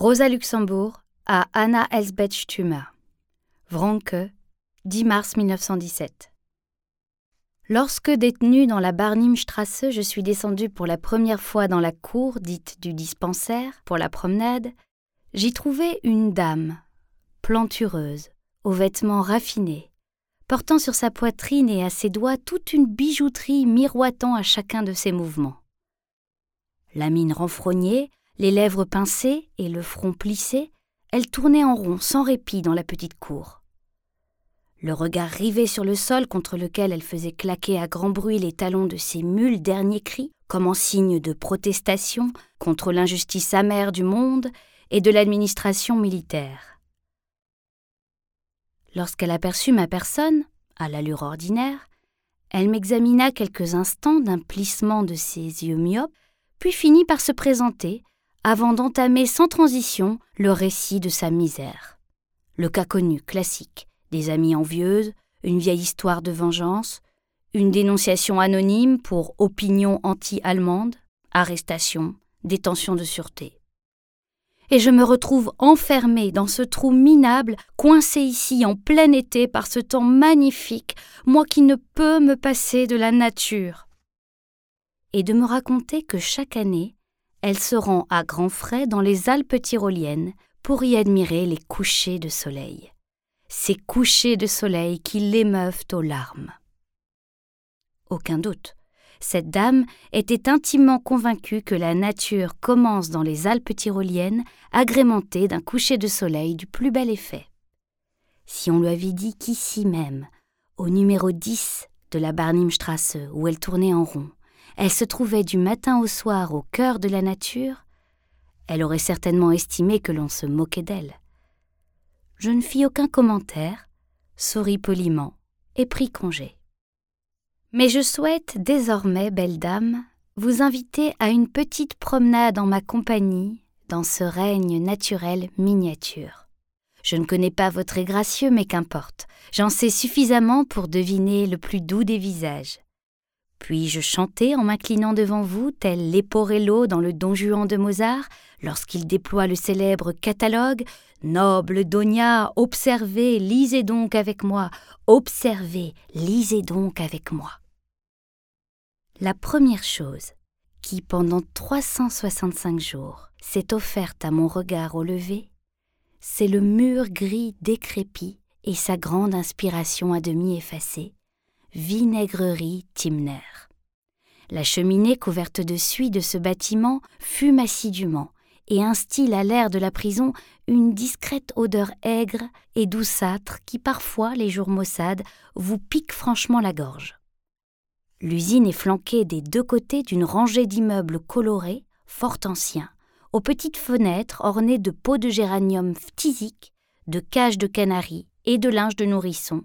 Rosa Luxembourg à Anna Elsbeth Stumer. Wronke, 10 mars 1917. Lorsque détenue dans la Barnimstrasse, je suis descendue pour la première fois dans la cour dite du dispensaire pour la promenade, j'y trouvai une dame, plantureuse, aux vêtements raffinés, portant sur sa poitrine et à ses doigts toute une bijouterie miroitant à chacun de ses mouvements. La mine renfrognée, les lèvres pincées et le front plissé, elle tournait en rond sans répit dans la petite cour. Le regard rivé sur le sol contre lequel elle faisait claquer à grand bruit les talons de ses mules derniers cris, comme en signe de protestation contre l'injustice amère du monde et de l'administration militaire. Lorsqu'elle aperçut ma personne, à l'allure ordinaire, elle m'examina quelques instants d'un plissement de ses yeux myopes, puis finit par se présenter, avant d'entamer sans transition le récit de sa misère. Le cas connu, classique, des amies envieuses, une vieille histoire de vengeance, une dénonciation anonyme pour opinion anti-allemande, arrestation, détention de sûreté. Et je me retrouve enfermée dans ce trou minable, coincé ici en plein été par ce temps magnifique, moi qui ne peux me passer de la nature. Et de me raconter que chaque année, elle se rend à grands frais dans les Alpes tyroliennes pour y admirer les couchers de soleil. Ces couchers de soleil qui l'émeuvent aux larmes. Aucun doute, cette dame était intimement convaincue que la nature commence dans les Alpes tyroliennes, agrémentée d'un coucher de soleil du plus bel effet. Si on lui avait dit qu'ici même, au numéro 10 de la Barnimstrasse où elle tournait en rond, elle se trouvait du matin au soir au cœur de la nature, elle aurait certainement estimé que l'on se moquait d'elle. Je ne fis aucun commentaire, souris poliment et pris congé. Mais je souhaite désormais, belle dame, vous inviter à une petite promenade en ma compagnie dans ce règne naturel miniature. Je ne connais pas votre gracieux, mais qu'importe, j'en sais suffisamment pour deviner le plus doux des visages. Puis-je chanter en m'inclinant devant vous, tel Leporello dans le Don Juan de Mozart, lorsqu'il déploie le célèbre catalogue Noble Donia, observez, lisez donc avec moi, observez, lisez donc avec moi. La première chose qui, pendant 365 jours, s'est offerte à mon regard au lever, c'est le mur gris décrépit et sa grande inspiration à demi effacée, vinaigrerie Timner. La cheminée couverte de suie de ce bâtiment fume assidûment et instille à l'air de la prison une discrète odeur aigre et douceâtre qui parfois, les jours maussades, vous pique franchement la gorge. L'usine est flanquée des deux côtés d'une rangée d'immeubles colorés, fort anciens, aux petites fenêtres ornées de pots de géranium phtisiques, de cages de canaries et de linge de nourrisson,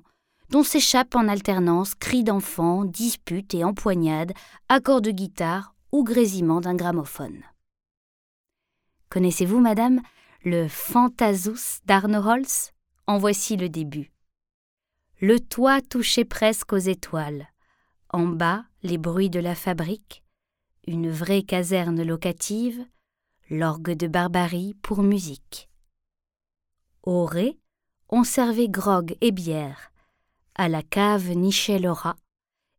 dont s'échappent en alternance cris d'enfants, disputes et empoignades, accords de guitare ou grésillements d'un gramophone. Connaissez-vous, madame, le Fantasus d'Arnoholz En voici le début. Le toit touchait presque aux étoiles. En bas, les bruits de la fabrique, une vraie caserne locative, l'orgue de Barbarie pour musique. Au ré, on servait grog et bière, à la cave nichait le rat,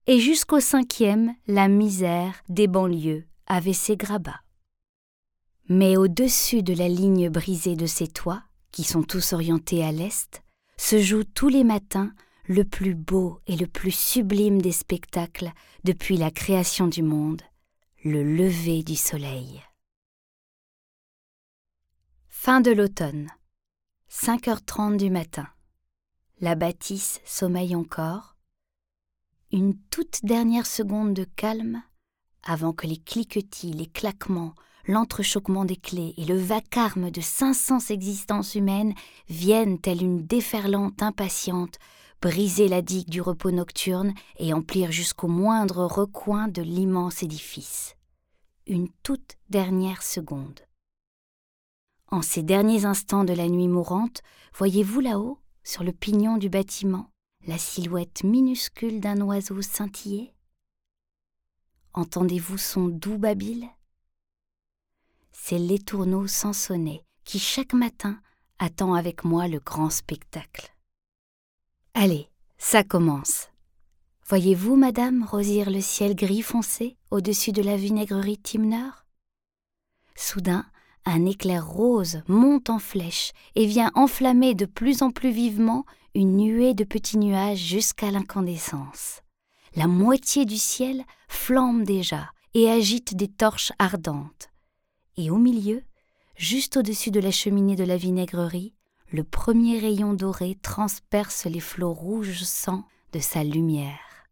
et jusqu'au cinquième, la misère des banlieues avait ses grabats. Mais au-dessus de la ligne brisée de ces toits, qui sont tous orientés à l'est, se joue tous les matins le plus beau et le plus sublime des spectacles depuis la création du monde, le lever du soleil. Fin de l'automne. 5h30 du matin. La bâtisse sommeille encore. Une toute dernière seconde de calme avant que les cliquetis, les claquements, l'entrechoquement des clés et le vacarme de 500 existences humaines viennent, telle une déferlante impatiente, briser la digue du repos nocturne et emplir jusqu'au moindre recoin de l'immense édifice. Une toute dernière seconde. En ces derniers instants de la nuit mourante, voyez-vous là-haut sur le pignon du bâtiment, la silhouette minuscule d'un oiseau scintiller Entendez-vous son doux babil? C'est l'étourneau sonner qui chaque matin attend avec moi le grand spectacle. Allez, ça commence. Voyez-vous, madame, rosir le ciel gris foncé au-dessus de la vinaigrerie Timner Soudain, un éclair rose monte en flèche et vient enflammer de plus en plus vivement une nuée de petits nuages jusqu'à l'incandescence. La moitié du ciel flambe déjà et agite des torches ardentes. Et au milieu, juste au-dessus de la cheminée de la vinaigrerie, le premier rayon doré transperce les flots rouges sang de sa lumière.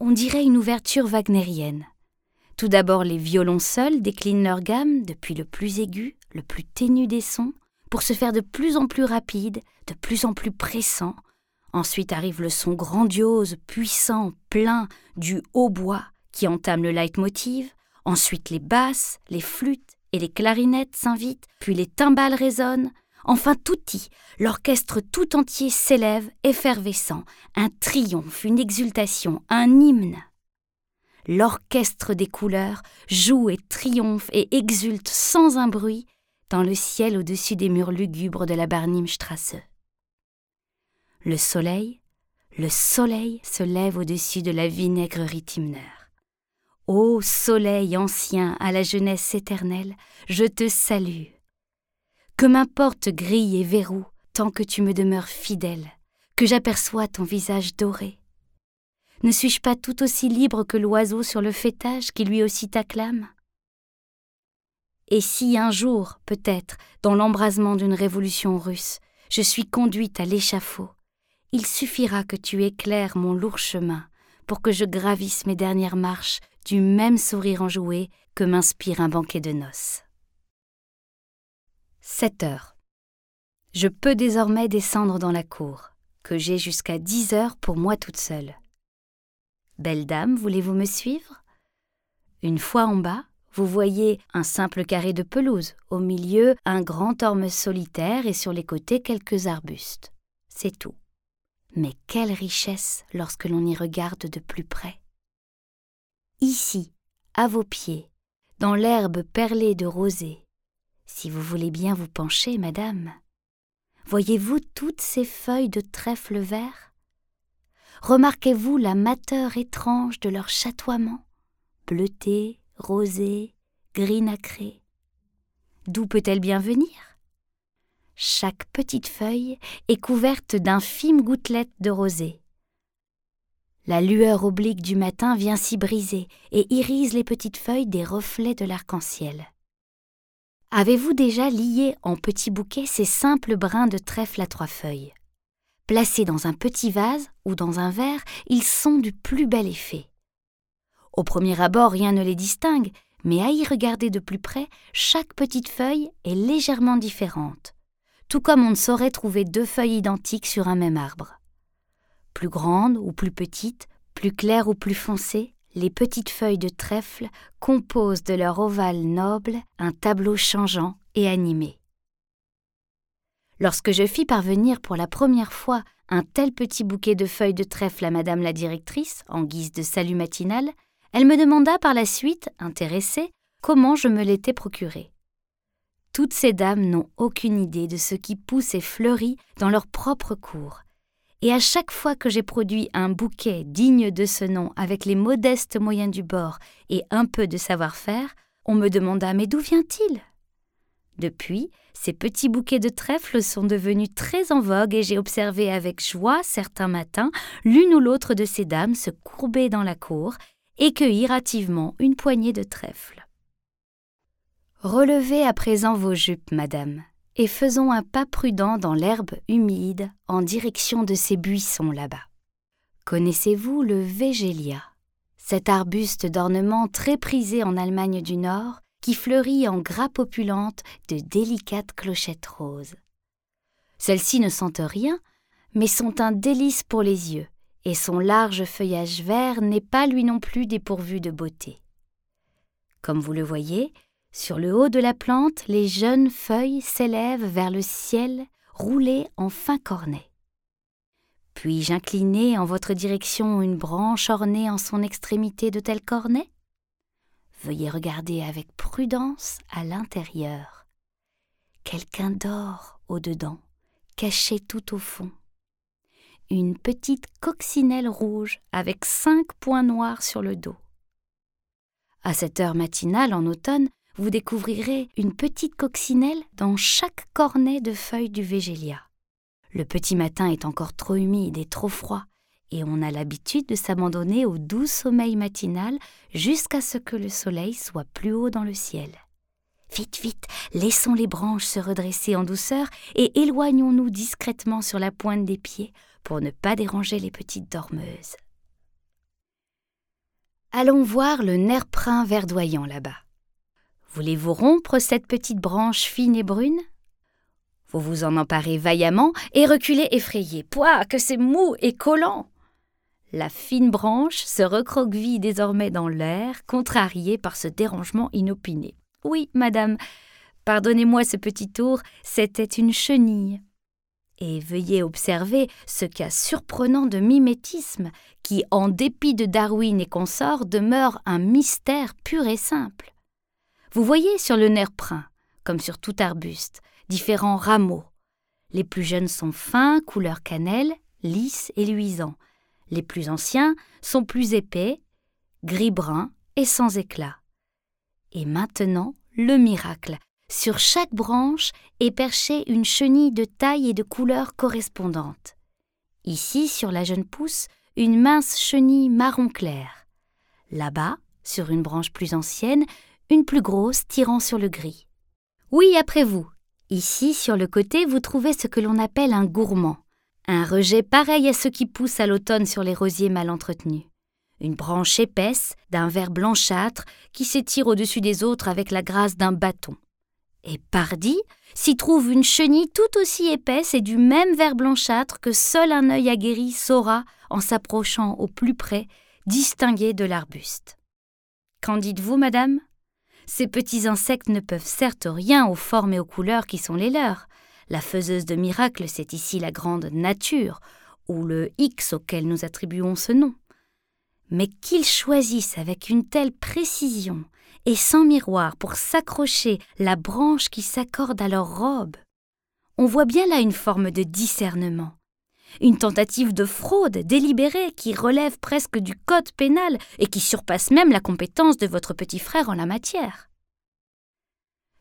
On dirait une ouverture wagnérienne. Tout d'abord, les violons seuls déclinent leur gamme depuis le plus aigu, le plus ténu des sons, pour se faire de plus en plus rapide, de plus en plus pressant. Ensuite arrive le son grandiose, puissant, plein du hautbois qui entame le leitmotiv. Ensuite les basses, les flûtes et les clarinettes s'invitent, puis les timbales résonnent. Enfin tout y, l'orchestre tout entier s'élève, effervescent, un triomphe, une exultation, un hymne l'orchestre des couleurs joue et triomphe et exulte sans un bruit dans le ciel au-dessus des murs lugubres de la Barnimstrasse. Le soleil, le soleil se lève au-dessus de la vinaigrerie Timner. Ô soleil ancien à la jeunesse éternelle, je te salue. Que m'importe grille et verrou, tant que tu me demeures fidèle, que j'aperçois ton visage doré, ne suis-je pas tout aussi libre que l'oiseau sur le fêtage qui lui aussi t'acclame? Et si un jour, peut-être, dans l'embrasement d'une révolution russe, je suis conduite à l'échafaud, il suffira que tu éclaires mon lourd chemin pour que je gravisse mes dernières marches du même sourire enjoué que m'inspire un banquet de noces. 7 heures. Je peux désormais descendre dans la cour, que j'ai jusqu'à dix heures pour moi toute seule. Belle dame, voulez-vous me suivre? Une fois en bas, vous voyez un simple carré de pelouse, au milieu un grand orme solitaire et sur les côtés quelques arbustes. C'est tout. Mais quelle richesse lorsque l'on y regarde de plus près. Ici, à vos pieds, dans l'herbe perlée de rosée, si vous voulez bien vous pencher, madame, voyez-vous toutes ces feuilles de trèfle vert? Remarquez-vous la mateur étrange de leur chatoiement, bleuté, rosé, gris nacré D'où peut-elle bien venir? Chaque petite feuille est couverte d'infimes gouttelettes de rosée. La lueur oblique du matin vient s'y briser et irise les petites feuilles des reflets de l'arc-en-ciel. Avez-vous déjà lié en petits bouquets ces simples brins de trèfle à trois feuilles? Placés dans un petit vase ou dans un verre, ils sont du plus bel effet. Au premier abord, rien ne les distingue, mais à y regarder de plus près, chaque petite feuille est légèrement différente, tout comme on ne saurait trouver deux feuilles identiques sur un même arbre. Plus grandes ou plus petites, plus claires ou plus foncées, les petites feuilles de trèfle composent de leur ovale noble un tableau changeant et animé. Lorsque je fis parvenir pour la première fois un tel petit bouquet de feuilles de trèfle à Madame la directrice, en guise de salut matinal, elle me demanda par la suite, intéressée, comment je me l'étais procuré. Toutes ces dames n'ont aucune idée de ce qui pousse et fleurit dans leur propre cour, et à chaque fois que j'ai produit un bouquet digne de ce nom avec les modestes moyens du bord et un peu de savoir-faire, on me demanda Mais d'où vient-il? Depuis, ces petits bouquets de trèfle sont devenus très en vogue et j'ai observé avec joie certains matins l'une ou l'autre de ces dames se courber dans la cour et cueillir hâtivement une poignée de trèfle. Relevez à présent vos jupes, madame, et faisons un pas prudent dans l'herbe humide en direction de ces buissons là-bas. Connaissez-vous le végélia, cet arbuste d'ornement très prisé en Allemagne du Nord qui fleurit en grappes opulentes de délicates clochettes roses. Celles-ci ne sentent rien, mais sont un délice pour les yeux, et son large feuillage vert n'est pas lui non plus dépourvu de beauté. Comme vous le voyez, sur le haut de la plante, les jeunes feuilles s'élèvent vers le ciel, roulées en fin cornet. Puis-je incliner en votre direction une branche ornée en son extrémité de tel cornet? Veuillez regarder avec prudence à l'intérieur. quelqu'un dort au-dedans, caché tout au fond. Une petite coccinelle rouge avec cinq points noirs sur le dos. À cette heure matinale en automne, vous découvrirez une petite coccinelle dans chaque cornet de feuilles du végélia. Le petit matin est encore trop humide et trop froid, et on a l'habitude de s'abandonner au doux sommeil matinal jusqu'à ce que le soleil soit plus haut dans le ciel. Vite, vite, laissons les branches se redresser en douceur et éloignons-nous discrètement sur la pointe des pieds pour ne pas déranger les petites dormeuses. Allons voir le nerf print verdoyant là-bas. Voulez-vous rompre cette petite branche fine et brune? Vous vous en emparez vaillamment et reculez effrayé. Pouah, que c'est mou et collant La fine branche se recroqueville désormais dans l'air, contrariée par ce dérangement inopiné. Oui, madame, pardonnez-moi ce petit tour, c'était une chenille. Et veuillez observer ce cas surprenant de mimétisme qui, en dépit de Darwin et consorts, demeure un mystère pur et simple. Vous voyez sur le nerf print, comme sur tout arbuste, différents rameaux. Les plus jeunes sont fins, couleur cannelle, lisses et luisants. Les plus anciens sont plus épais, gris-brun et sans éclat. Et maintenant, le miracle. Sur chaque branche est perchée une chenille de taille et de couleur correspondantes. Ici, sur la jeune pousse, une mince chenille marron clair. Là-bas, sur une branche plus ancienne, une plus grosse tirant sur le gris. Oui, après vous, Ici, sur le côté, vous trouvez ce que l'on appelle un gourmand, un rejet pareil à ceux qui poussent à l'automne sur les rosiers mal entretenus. Une branche épaisse, d'un vert blanchâtre, qui s'étire au-dessus des autres avec la grâce d'un bâton. Et pardi, s'y trouve une chenille tout aussi épaisse et du même vert blanchâtre que seul un œil aguerri saura, en s'approchant au plus près, distinguer de l'arbuste. Qu'en dites-vous, madame? Ces petits insectes ne peuvent certes rien aux formes et aux couleurs qui sont les leurs. La faiseuse de miracles, c'est ici la grande nature, ou le X auquel nous attribuons ce nom. Mais qu'ils choisissent avec une telle précision et sans miroir pour s'accrocher la branche qui s'accorde à leur robe. On voit bien là une forme de discernement, une tentative de fraude délibérée qui relève presque du code pénal et qui surpasse même la compétence de votre petit frère en la matière.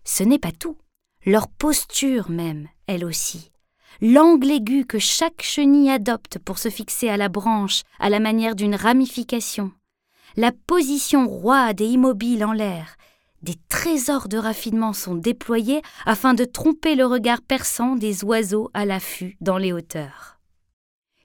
Ce n'est pas tout, leur posture même, elle aussi, l'angle aigu que chaque chenille adopte pour se fixer à la branche à la manière d'une ramification, la position roide et immobile en l'air, des trésors de raffinement sont déployés afin de tromper le regard perçant des oiseaux à l'affût dans les hauteurs.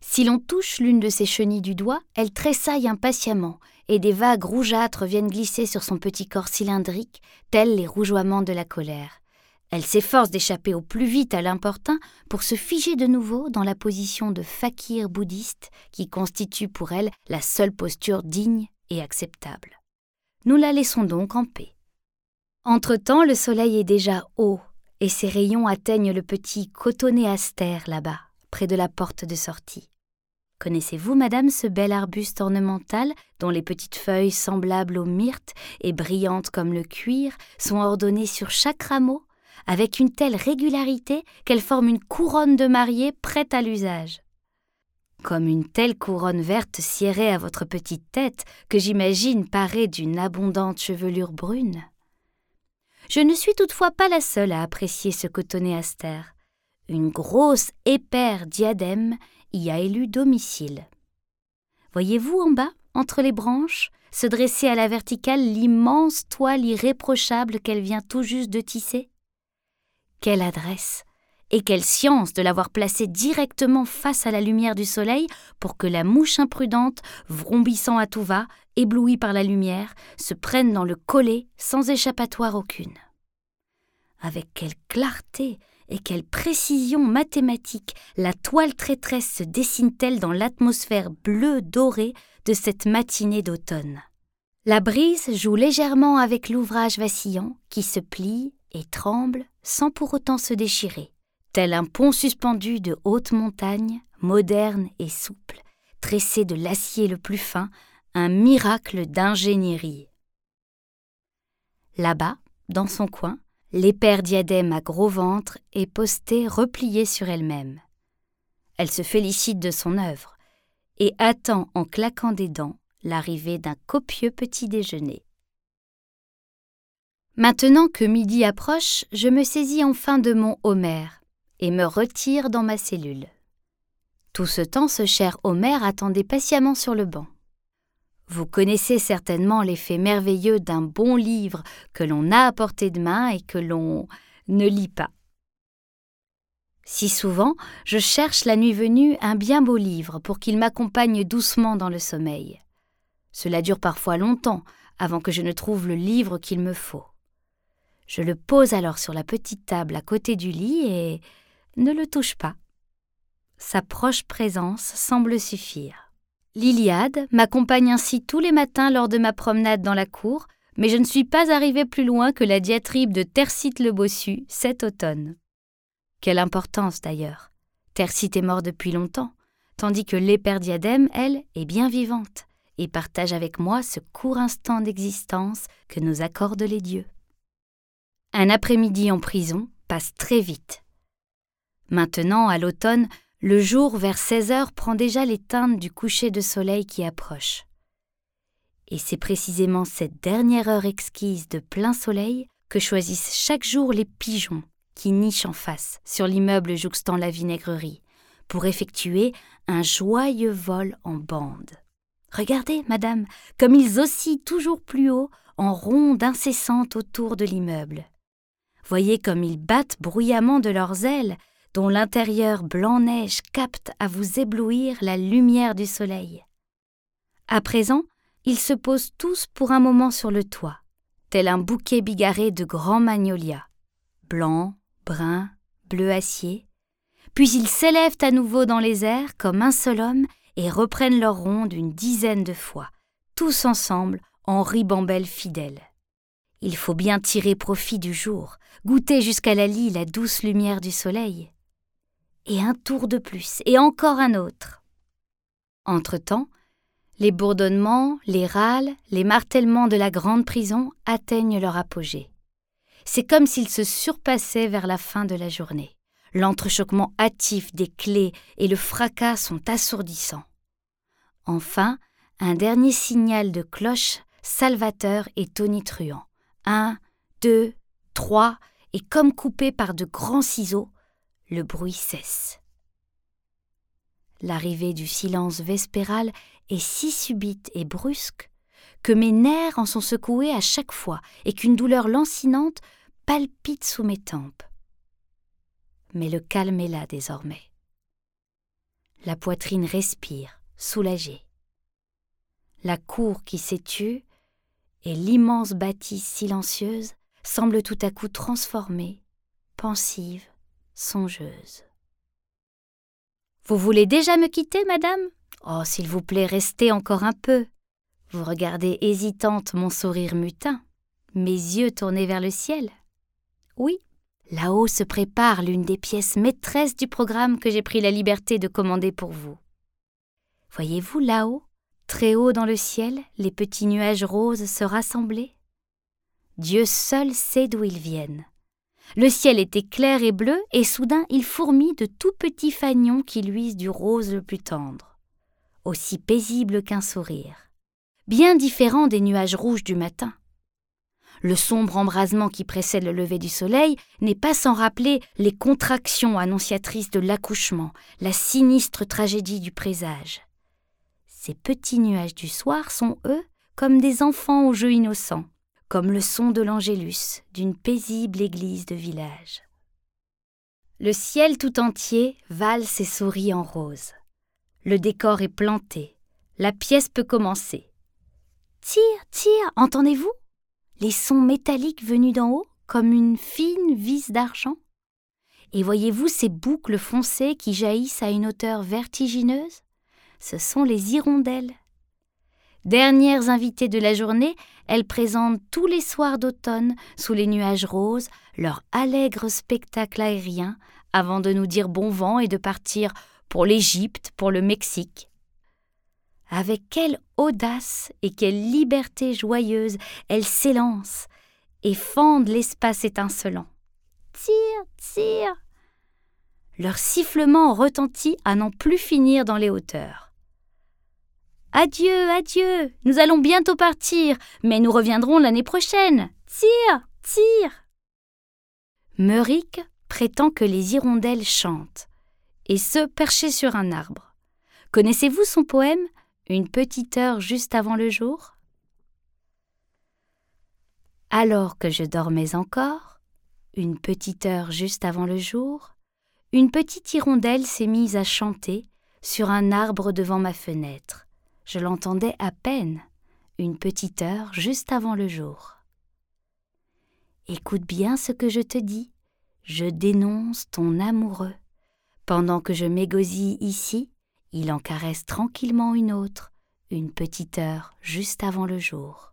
Si l'on touche l'une de ces chenilles du doigt, elle tressaille impatiemment, et des vagues rougeâtres viennent glisser sur son petit corps cylindrique, tels les rougeoiements de la colère. Elle s'efforce d'échapper au plus vite à l'importun pour se figer de nouveau dans la position de fakir bouddhiste qui constitue pour elle la seule posture digne et acceptable. Nous la laissons donc en paix. Entre-temps, le soleil est déjà haut et ses rayons atteignent le petit cotonéaster là-bas, près de la porte de sortie. Connaissez-vous, madame, ce bel arbuste ornemental dont les petites feuilles semblables aux myrtes et brillantes comme le cuir sont ordonnées sur chaque rameau? Avec une telle régularité qu'elles forment une couronne de mariée prête à l'usage Comme une telle couronne verte siérait à votre petite tête que j'imagine parée d'une abondante chevelure brune. Je ne suis toutefois pas la seule à apprécier ce cotonnet astère. Une grosse épère diadème y a élu domicile. Voyez-vous en bas, entre les branches, se dresser à la verticale l'immense toile irréprochable qu'elle vient tout juste de tisser? Quelle adresse et quelle science de l'avoir placée directement face à la lumière du soleil pour que la mouche imprudente, vrombissant à tout va, éblouie par la lumière, se prenne dans le collet sans échappatoire aucune. Avec quelle clarté et quelle précision mathématique la toile traîtresse se dessine-t-elle dans l'atmosphère bleue dorée de cette matinée d'automne. La brise joue légèrement avec l'ouvrage vacillant qui se plie et tremble sans pour autant se déchirer, tel un pont suspendu de haute montagne, moderne et souple, tressé de l'acier le plus fin, un miracle d'ingénierie. Là-bas, dans son coin, L'éperdiadème à gros ventre est postée repliée sur elle-même. Elle se félicite de son œuvre et attend en claquant des dents l'arrivée d'un copieux petit déjeuner. Maintenant que midi approche, je me saisis enfin de mon Homère et me retire dans ma cellule. Tout ce temps, ce cher Homère attendait patiemment sur le banc. Vous connaissez certainement l'effet merveilleux d'un bon livre que l'on a à portée de main et que l'on ne lit pas. Si souvent, je cherche la nuit venue un bien beau livre pour qu'il m'accompagne doucement dans le sommeil. Cela dure parfois longtemps avant que je ne trouve le livre qu'il me faut. Je le pose alors sur la petite table à côté du lit et ne le touche pas. Sa proche présence semble suffire. L'Iliade m'accompagne ainsi tous les matins lors de ma promenade dans la cour, mais je ne suis pas arrivé plus loin que la diatribe de Tercite le Bossu cet automne. Quelle importance d'ailleurs. Tercite est mort depuis longtemps, tandis que l'éperdiadème, elle, est bien vivante et partage avec moi ce court instant d'existence que nous accordent les dieux. Un après-midi en prison passe très vite. Maintenant, à l'automne, le jour vers 16 heures prend déjà les teintes du coucher de soleil qui approche. Et c'est précisément cette dernière heure exquise de plein soleil que choisissent chaque jour les pigeons qui nichent en face, sur l'immeuble jouxtant la vinaigrerie, pour effectuer un joyeux vol en bande. Regardez, madame, comme ils oscillent toujours plus haut, en ronde incessante autour de l'immeuble. Voyez comme ils battent bruyamment de leurs ailes, dont l'intérieur blanc-neige capte à vous éblouir la lumière du soleil. À présent, ils se posent tous pour un moment sur le toit, tel un bouquet bigarré de grands magnolias, blancs, bruns, bleu acier, puis ils s'élèvent à nouveau dans les airs comme un seul homme et reprennent leur ronde une dizaine de fois, tous ensemble en ribambelle fidèle. Il faut bien tirer profit du jour, goûter jusqu'à la lie la douce lumière du soleil. Et un tour de plus, et encore un autre. Entre-temps, les bourdonnements, les râles, les martèlements de la grande prison atteignent leur apogée. C'est comme s'ils se surpassaient vers la fin de la journée. L'entrechoquement hâtif des clés et le fracas sont assourdissants. Enfin, un dernier signal de cloche salvateur et tonitruant. Un, deux, trois, et comme coupé par de grands ciseaux, le bruit cesse. L'arrivée du silence vespéral est si subite et brusque que mes nerfs en sont secoués à chaque fois et qu'une douleur lancinante palpite sous mes tempes. Mais le calme est là désormais. La poitrine respire, soulagée. La cour qui s'étue et l'immense bâtisse silencieuse semblent tout à coup transformées, pensives, songeuses. Vous voulez déjà me quitter, madame? Oh, s'il vous plaît, restez encore un peu. Vous regardez hésitante mon sourire mutin, mes yeux tournés vers le ciel. Oui, là-haut se prépare l'une des pièces maîtresses du programme que j'ai pris la liberté de commander pour vous. Voyez-vous là-haut, très haut dans le ciel, les petits nuages roses se rassembler Dieu seul sait d'où ils viennent. Le ciel était clair et bleu, et soudain il fourmille de tout petits fagnons qui luisent du rose le plus tendre, aussi paisible qu'un sourire, bien différent des nuages rouges du matin. Le sombre embrasement qui précède le lever du soleil n'est pas sans rappeler les contractions annonciatrices de l'accouchement, la sinistre tragédie du présage. Ces petits nuages du soir sont, eux, comme des enfants au jeu innocent, comme le son de l'angélus d'une paisible église de village. Le ciel tout entier valse et sourit en rose. Le décor est planté. La pièce peut commencer. Tire, tire, entendez-vous? Les sons métalliques venus d'en haut, comme une fine vis d'argent Et voyez-vous ces boucles foncées qui jaillissent à une hauteur vertigineuse? Ce sont les hirondelles Dernières invitées de la journée, elles présentent tous les soirs d'automne, sous les nuages roses, leur allègre spectacle aérien, avant de nous dire bon vent et de partir pour l'Égypte, pour le Mexique. Avec quelle audace et quelle liberté joyeuse elles s'élancent, et fendent l'espace étincelant. Tire, tire Leur sifflement retentit à n'en plus finir dans les hauteurs. Adieu, adieu, nous allons bientôt partir, mais nous reviendrons l'année prochaine. Tire, tire Meuric prétend que les hirondelles chantent, et ce perché sur un arbre. Connaissez-vous son poème Une petite heure juste avant le jour? Alors que je dormais encore, une petite heure juste avant le jour, une petite hirondelle s'est mise à chanter sur un arbre devant ma fenêtre. Je l'entendais à peine, une petite heure juste avant le jour. Écoute bien ce que je te dis, je dénonce ton amoureux. Pendant que je m'égosille ici, il en caresse tranquillement une autre, une petite heure juste avant le jour.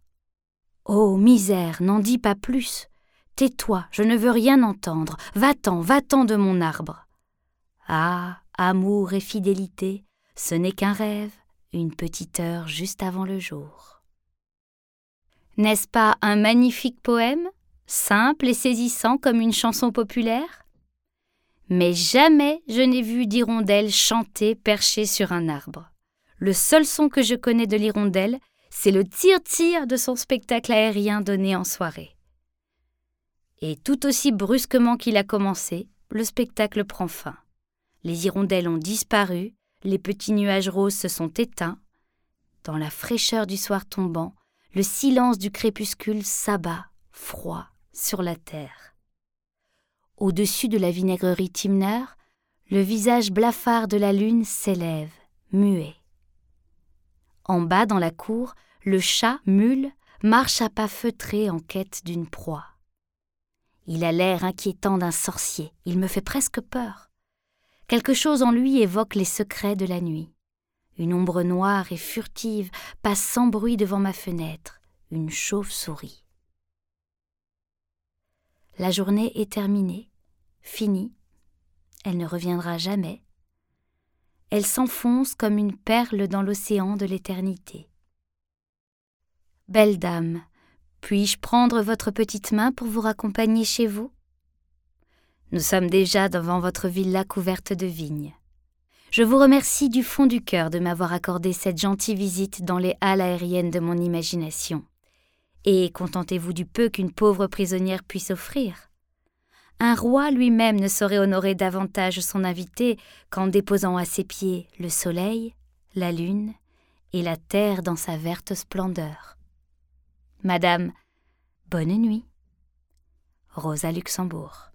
Oh, misère, n'en dis pas plus. Tais-toi, je ne veux rien entendre. Va-t'en, va-t'en de mon arbre. Ah, amour et fidélité, ce n'est qu'un rêve, une petite heure juste avant le jour. N'est-ce pas un magnifique poème, simple et saisissant comme une chanson populaire? Mais jamais je n'ai vu d'hirondelle chanter perchée sur un arbre. Le seul son que je connais de l'hirondelle, c'est le tir-tir de son spectacle aérien donné en soirée. Et tout aussi brusquement qu'il a commencé, le spectacle prend fin. Les hirondelles ont disparu, les petits nuages roses se sont éteints. Dans la fraîcheur du soir tombant, le silence du crépuscule s'abat, froid, sur la terre. Au-dessus de la vinaigrerie Timner, le visage blafard de la lune s'élève, muet. En bas dans la cour, le chat, mule, marche à pas feutrés en quête d'une proie. Il a l'air inquiétant d'un sorcier, il me fait presque peur. Quelque chose en lui évoque les secrets de la nuit. Une ombre noire et furtive passe sans bruit devant ma fenêtre, une chauve-souris. La journée est terminée, finie, elle ne reviendra jamais. Elle s'enfonce comme une perle dans l'océan de l'éternité. Belle dame, puis-je prendre votre petite main pour vous raccompagner chez vous? Nous sommes déjà devant votre villa couverte de vignes. Je vous remercie du fond du cœur de m'avoir accordé cette gentille visite dans les halles aériennes de mon imagination. Et contentez-vous du peu qu'une pauvre prisonnière puisse offrir. Un roi lui-même ne saurait honorer davantage son invité qu'en déposant à ses pieds le soleil, la lune et la terre dans sa verte splendeur. Madame, bonne nuit. Rosa Luxembourg.